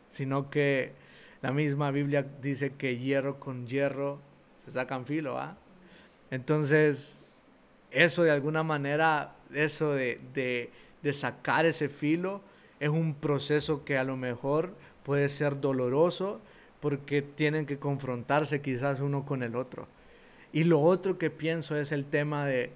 Speaker 1: sino que la misma Biblia dice que hierro con hierro se sacan filo, ¿ah? Entonces, eso de alguna manera, eso de, de, de sacar ese filo, es un proceso que a lo mejor puede ser doloroso porque tienen que confrontarse quizás uno con el otro. Y lo otro que pienso es el tema de,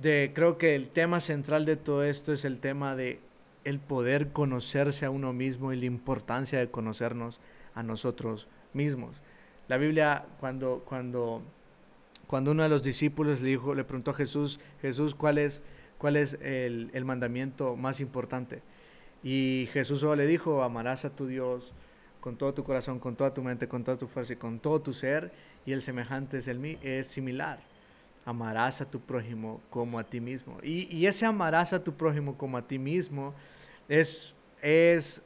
Speaker 1: de, creo que el tema central de todo esto es el tema de el poder conocerse a uno mismo y la importancia de conocernos a nosotros mismos. La Biblia, cuando, cuando, cuando uno de los discípulos le, dijo, le preguntó a Jesús, Jesús, ¿cuál es, cuál es el, el mandamiento más importante? Y Jesús solo le dijo, amarás a tu Dios con todo tu corazón, con toda tu mente, con toda tu fuerza y con todo tu ser y el semejante es, el, es similar. Amarás a tu prójimo como a ti mismo. Y, ese amarás a tu prójimo como a ti mismo es, es,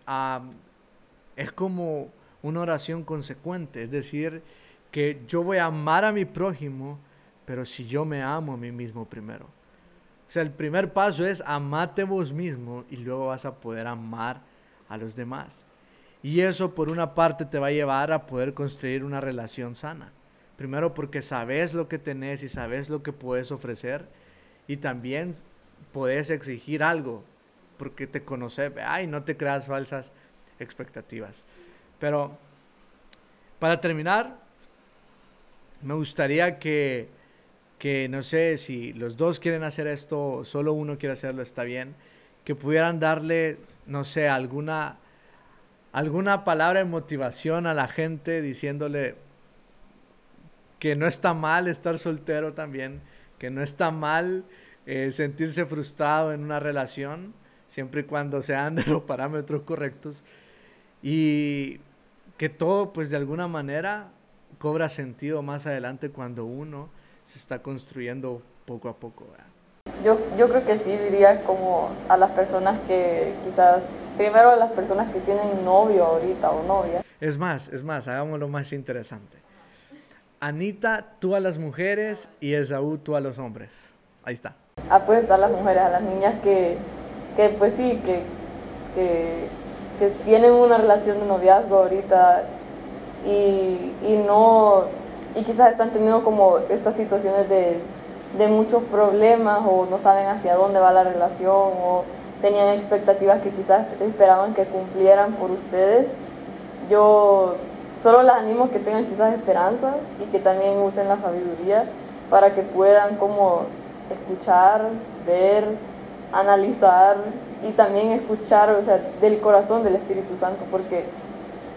Speaker 1: es como una oración consecuente. Es decir, que yo voy a amar a mi prójimo, pero si yo me amo a mí mismo primero. O sea, el primer paso es amate vos mismo y luego vas a poder amar a los demás. Y eso por una parte te va a llevar a poder construir una relación sana. Primero porque sabes lo que tenés y sabes lo que puedes ofrecer. Y también puedes exigir algo porque te conoces. Ay, no te creas falsas expectativas. Pero para terminar, me gustaría que, que, no sé si los dos quieren hacer esto solo uno quiere hacerlo, está bien, que pudieran darle, no sé, alguna, alguna palabra de motivación a la gente diciéndole, que no está mal estar soltero también, que no está mal eh, sentirse frustrado en una relación, siempre y cuando sean de los parámetros correctos, y que todo pues de alguna manera cobra sentido más adelante cuando uno se está construyendo poco a poco.
Speaker 2: Yo, yo creo que sí diría como a las personas que quizás, primero a las personas que tienen novio ahorita o novia.
Speaker 1: Es más, es más, hagámoslo más interesante. Anita, tú a las mujeres y Esaú, tú a los hombres. Ahí está.
Speaker 2: Ah, pues a las mujeres, a las niñas que, que pues sí, que, que, que, tienen una relación de noviazgo ahorita y, y, no, y quizás están teniendo como estas situaciones de, de muchos problemas o no saben hacia dónde va la relación o tenían expectativas que quizás esperaban que cumplieran por ustedes. Yo solo las animo que tengan quizás esperanza y que también usen la sabiduría para que puedan como escuchar, ver, analizar y también escuchar, o sea, del corazón del Espíritu Santo, porque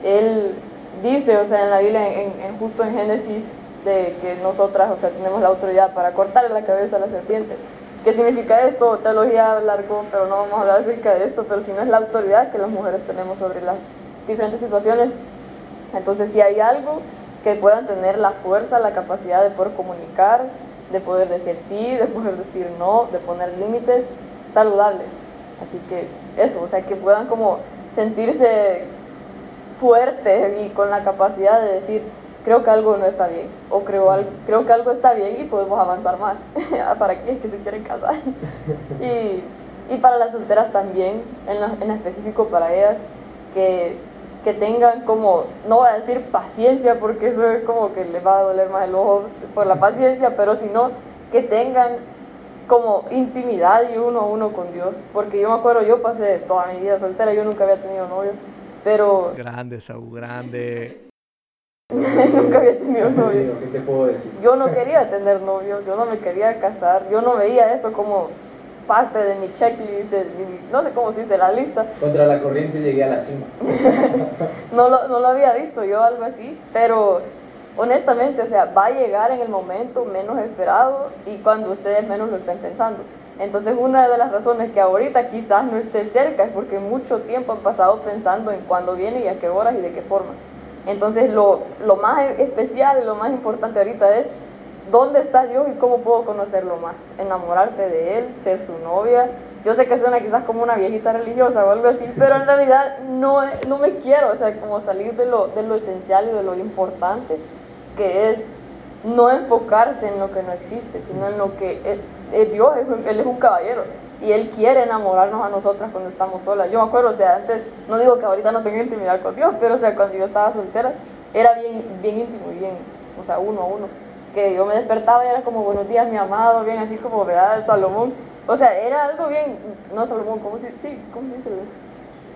Speaker 2: Él dice, o sea, en la Biblia, en, justo en Génesis de que nosotras, o sea, tenemos la autoridad para cortarle la cabeza a la serpiente. ¿Qué significa esto? Teología largo, pero no vamos a hablar acerca de esto, pero si no es la autoridad que las mujeres tenemos sobre las diferentes situaciones, entonces si hay algo que puedan tener la fuerza, la capacidad de poder comunicar, de poder decir sí, de poder decir no, de poner límites saludables. Así que eso, o sea, que puedan como sentirse fuertes y con la capacidad de decir, creo que algo no está bien, o creo, creo que algo está bien y podemos avanzar más. para aquellos que se quieren casar. y, y, para las solteras también, en, en específico para ellas, que, que tengan como, no voy a decir paciencia, porque eso es como que les va a doler más el ojo por la paciencia, pero sino que tengan como intimidad y uno a uno con Dios. Porque yo me acuerdo, yo pasé toda mi vida soltera, yo nunca había tenido novio, pero...
Speaker 1: Grande, Saúl, grande.
Speaker 2: nunca había tenido novio.
Speaker 3: ¿Qué te puedo decir?
Speaker 2: Yo no quería tener novio, yo no me quería casar, yo no veía eso como parte de mi checklist, de no sé cómo se dice, la lista.
Speaker 3: Contra la corriente llegué a la cima.
Speaker 2: no, lo, no lo había visto yo algo así, pero honestamente, o sea, va a llegar en el momento menos esperado y cuando ustedes menos lo estén pensando. Entonces, una de las razones que ahorita quizás no esté cerca es porque mucho tiempo han pasado pensando en cuándo viene y a qué horas y de qué forma. Entonces, lo, lo más especial, lo más importante ahorita es dónde está Dios y cómo puedo conocerlo más. Enamorarte de Él, ser su novia. Yo sé que suena quizás como una viejita religiosa o algo así, pero en realidad no, no me quiero, o sea, como salir de lo, de lo esencial y de lo importante que es no enfocarse en lo que no existe, sino en lo que es, Dios, Él es un caballero y Él quiere enamorarnos a nosotras cuando estamos solas. Yo me acuerdo, o sea, antes, no digo que ahorita no tenga intimidad con Dios, pero o sea, cuando yo estaba soltera, era bien, bien íntimo y bien, o sea, uno a uno, que yo me despertaba y era como, buenos días, mi amado, bien así como, ¿verdad? Salomón. O sea, era algo bien, no Salomón, ¿cómo se, sí, ¿cómo se dice?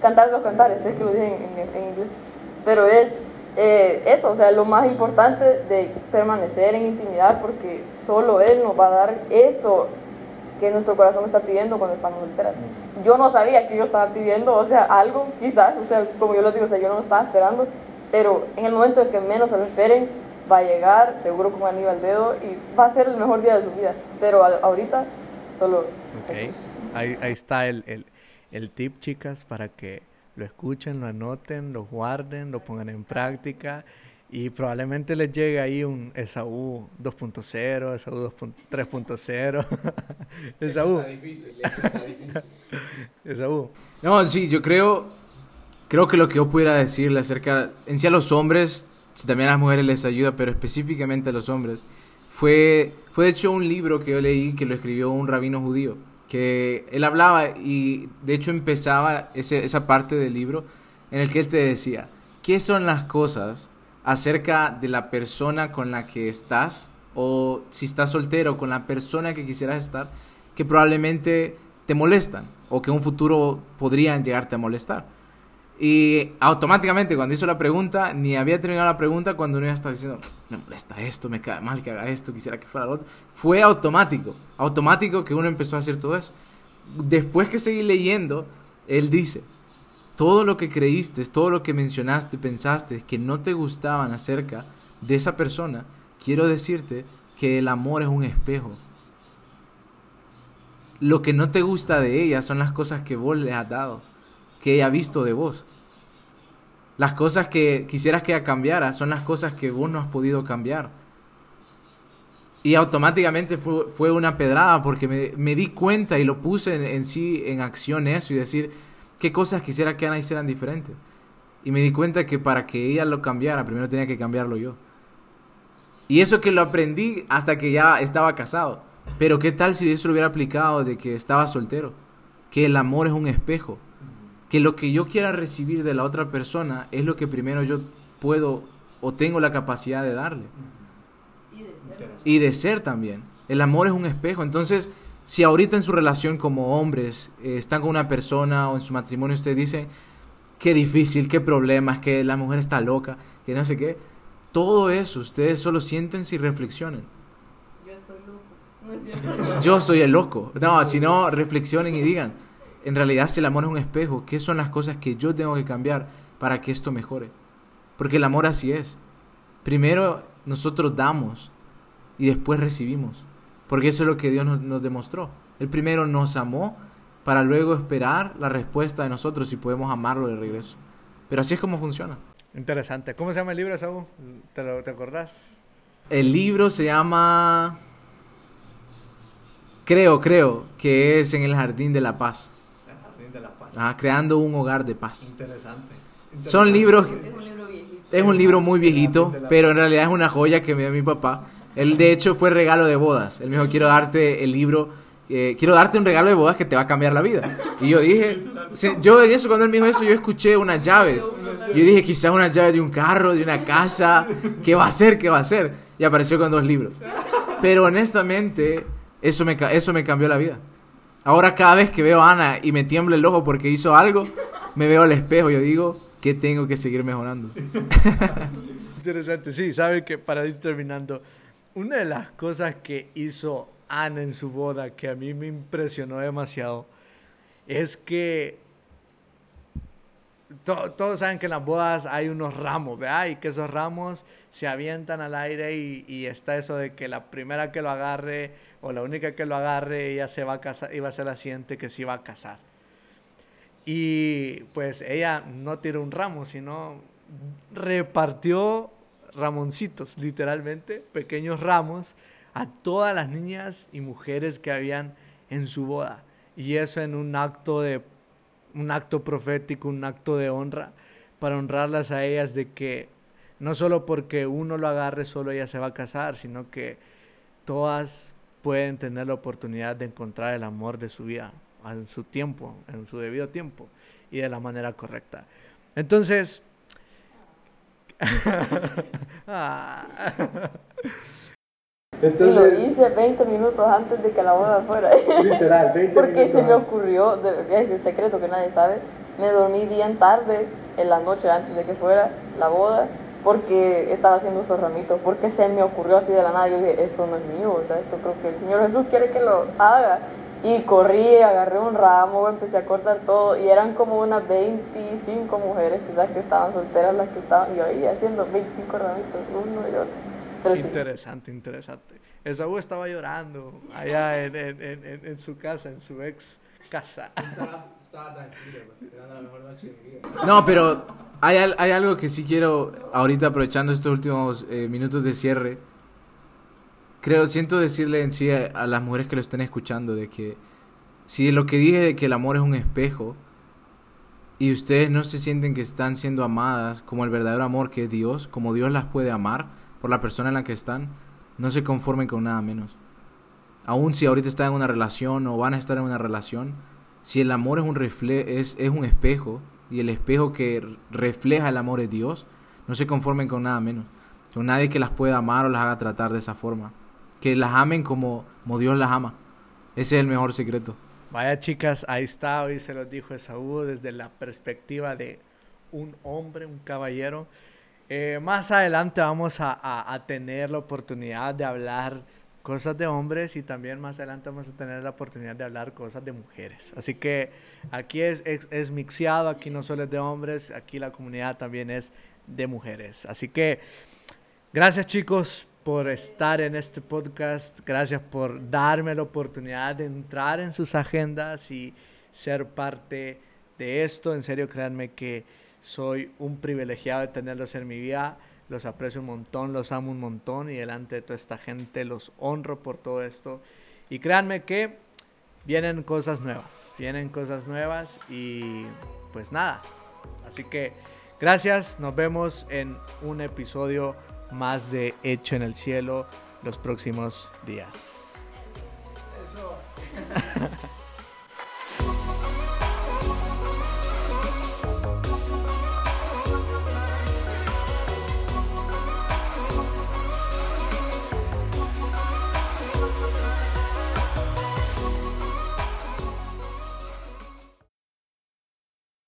Speaker 2: Cantar los cantares, es que lo dije en inglés. Pero es, eh, eso, o sea, lo más importante de permanecer en intimidad porque solo Él nos va a dar eso que nuestro corazón está pidiendo cuando estamos solteras. Yo no sabía que yo estaba pidiendo, o sea, algo quizás, o sea, como yo lo digo, o sea, yo no lo estaba esperando, pero en el momento en que menos se lo esperen, va a llegar, seguro con anillo al dedo, y va a ser el mejor día de sus vidas. Pero ahorita, solo...
Speaker 1: Ahí, ahí, está el, el, el tip, chicas, para que lo escuchen, lo anoten, lo guarden, lo pongan en práctica y probablemente les llegue ahí un Esaú 2.0, Esaú 3.0. Esaú. Está difícil, está difícil. Esaú.
Speaker 3: No, sí, yo creo, creo que lo que yo pudiera decirle acerca, en sí a los hombres, si también a las mujeres les ayuda, pero específicamente a los hombres, fue, fue de hecho un libro que yo leí que lo escribió un rabino judío que él hablaba y de hecho empezaba ese, esa parte del libro en el que él te decía, ¿qué son las cosas acerca de la persona con la que estás o si estás soltero con la persona que quisieras estar que probablemente te molestan o que un futuro podrían llegarte a molestar? Y automáticamente cuando hizo la pregunta, ni había terminado la pregunta cuando uno ya estaba diciendo, me molesta esto, me cae mal que haga esto, quisiera que fuera lo otro. Fue automático, automático que uno empezó a hacer todo eso. Después que seguí leyendo, él dice, todo lo que creíste, todo lo que mencionaste, pensaste que no te gustaban acerca de esa persona, quiero decirte que el amor es un espejo. Lo que no te gusta de ella son las cosas que vos le has dado que ella ha visto de vos. Las cosas que quisieras que ella cambiara son las cosas que vos no has podido cambiar. Y automáticamente fue, una pedrada porque me, di cuenta y lo puse en, sí en acción eso y decir qué cosas quisiera que Ana hicieran diferentes. Y me di cuenta que para que ella lo cambiara, primero tenía que cambiarlo yo. Y eso que lo aprendí hasta que ya estaba casado. Pero qué tal si eso lo hubiera aplicado de que estaba soltero. Que el amor es un espejo que lo que yo quiera recibir de la otra persona es lo que primero yo puedo o tengo la capacidad de darle. Y de ser, también. El amor es un espejo. Entonces, si ahorita en su relación como hombres eh, están con una persona o en su matrimonio usted dice, qué difícil, qué problemas, que la mujer está loca, que no sé qué, todo eso ustedes solo siéntense y reflexionen.
Speaker 2: Yo estoy loco.
Speaker 3: Yo soy el loco. No, si no, reflexionen y digan, en realidad si el amor es un espejo, ¿qué son las cosas que yo tengo que cambiar para que esto mejore? Porque el amor así es. Primero nosotros damos y después recibimos. Porque eso es lo que Dios nos, nos demostró. El primero nos amó para luego esperar la respuesta de nosotros si podemos amarlo de regreso. Pero así es como funciona.
Speaker 1: Interesante. ¿Cómo se llama el libro, Saúl? ¿Te, lo, ¿Te acordás?
Speaker 3: El libro se llama... Creo, creo que es en el Jardín de la Paz.
Speaker 1: El Jardín de la Paz.
Speaker 3: Ah, creando un hogar de paz.
Speaker 1: Interesante.
Speaker 3: Son libros...
Speaker 2: Es un libro viejito.
Speaker 3: Es un libro muy viejito, pero en realidad es una joya que me dio mi papá. Él de hecho fue regalo de bodas. Él me dijo, quiero darte el libro, eh, quiero darte un regalo de bodas que te va a cambiar la vida. Y yo dije, se- yo en eso, cuando él me dijo eso, yo escuché unas llaves. Yo dije, quizás una llave de un carro, de una casa. ¿Qué va a ser? ¿Qué va a ser? Y apareció con dos libros. Pero honestamente, eso me, eso me cambió la vida. Ahora cada vez que veo a Ana y me tiembla el ojo porque hizo algo, me veo al espejo y yo digo, que tengo que seguir mejorando.
Speaker 1: Interesante, sí, sabe que para ir terminando, una de las cosas que hizo Ana en su boda que a mí me impresionó demasiado es que to- todos saben que en las bodas hay unos ramos, ¿verdad? Y que esos ramos se avientan al aire y, y está eso de que la primera que lo agarre o la única que lo agarre ella se va a casar, iba a ser la siguiente que se iba a casar. Y pues ella no tiró un ramo, sino repartió ramoncitos, literalmente, pequeños ramos, a todas las niñas y mujeres que habían en su boda. Y eso en un acto de un acto profético, un acto de honra, para honrarlas a ellas de que no solo porque uno lo agarre, solo ella se va a casar, sino que todas pueden tener la oportunidad de encontrar el amor de su vida en su tiempo, en su debido tiempo y de la manera correcta. Entonces, Ah.
Speaker 2: Y lo hice 20 minutos antes de que la boda fuera.
Speaker 1: literal, 20
Speaker 2: Porque se me ocurrió, de- es de secreto que nadie sabe, me dormí bien tarde en la noche antes de que fuera la boda porque estaba haciendo esos ramitos, porque se me ocurrió así de la nada, yo dije, esto no es mío, o sea, esto creo que el Señor Jesús quiere que lo haga. Y corrí, agarré un ramo, empecé a cortar todo y eran como unas 25 mujeres quizás que estaban solteras las que estaban, yo ahí haciendo 25 ramitos, uno y otro. Pero sí,
Speaker 1: Interesante, interesante. Esaú estaba llorando allá en, en- en- en- en su casa, en su ex casa.
Speaker 3: No, pero hay, hay algo que sí quiero, ahorita aprovechando estos últimos eh, minutos de cierre, creo, siento decirle en sí a, a las mujeres que lo estén escuchando de que si lo que dije de que el amor es un espejo y ustedes no se sienten que están siendo amadas como el verdadero amor que es Dios, como Dios las puede amar por la persona en la que están, no se conformen con nada menos. Aún si ahorita están en una relación o van a estar en una relación, si el amor es un refle es, es un espejo y el espejo que refleja el amor es Dios, no se conformen con nada menos, con nadie que las pueda amar o las haga tratar de esa forma, que las amen como, como Dios las ama. Ese es el mejor secreto.
Speaker 1: Vaya chicas, ahí está, hoy se los dijo Esaú desde la perspectiva de un hombre, un caballero. Eh, más adelante vamos a, a- tener la oportunidad de hablar cosas de hombres y también más adelante vamos a tener la oportunidad de hablar cosas de mujeres. Así que aquí es, es, es aquí no solo es de hombres, aquí la comunidad también es de mujeres. Así que Gracias chicos por estar en este podcast. Gracias por darme la oportunidad de entrar en sus agendas y ser parte de esto. En serio, créanme que soy un privilegiado de tenerlos en mi vida. Los aprecio un montón, los amo un montón y delante de toda esta gente los honro por todo esto. Y créanme que vienen cosas nuevas, vienen cosas nuevas y pues nada. Así que gracias, nos vemos en un episodio más de Hecho en el Cielo los próximos días.